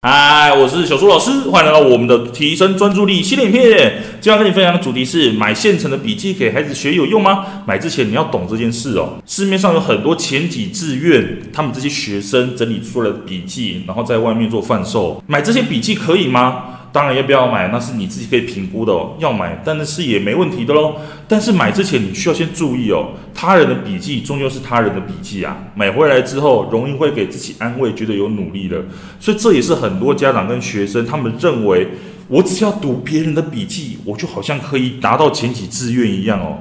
嗨，我是小苏老师，欢迎来到我们的提升专注力系列影片。今天跟你分享的主题是：买现成的笔记给孩子学有用吗？买之前你要懂这件事哦。市面上有很多前几志愿，他们这些学生整理出来的笔记，然后在外面做贩售。买这些笔记可以吗？当然要不要买，那是你自己可以评估的哦。要买，但是也没问题的喽。但是买之前你需要先注意哦，他人的笔记终究是他人的笔记啊。买回来之后，容易会给自己安慰，觉得有努力了。所以这也是很多家长跟学生他们认为，我只要读别人的笔记，我就好像可以达到前几志愿一样哦。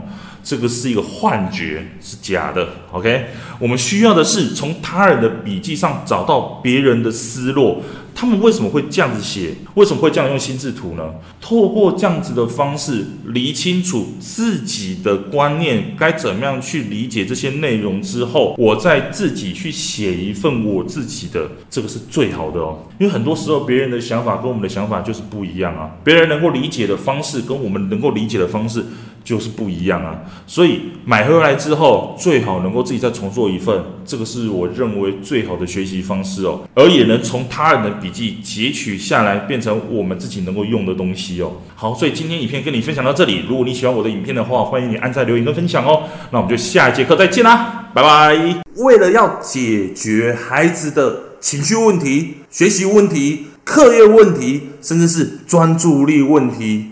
这个是一个幻觉，是假的。OK，我们需要的是从他人的笔记上找到别人的思路。他们为什么会这样子写？为什么会这样用心智图呢？透过这样子的方式，理清楚自己的观念，该怎么样去理解这些内容之后，我再自己去写一份我自己的，这个是最好的哦。因为很多时候别人的想法跟我们的想法就是不一样啊，别人能够理解的方式跟我们能够理解的方式。就是不一样啊，所以买回来之后最好能够自己再重做一份，这个是我认为最好的学习方式哦，而也能从他人的笔记截取下来，变成我们自己能够用的东西哦。好，所以今天影片跟你分享到这里，如果你喜欢我的影片的话，欢迎你按赞、留言跟分享哦。那我们就下一节课再见啦，拜拜。为了要解决孩子的情绪问题、学习问题、课业问题，甚至是专注力问题。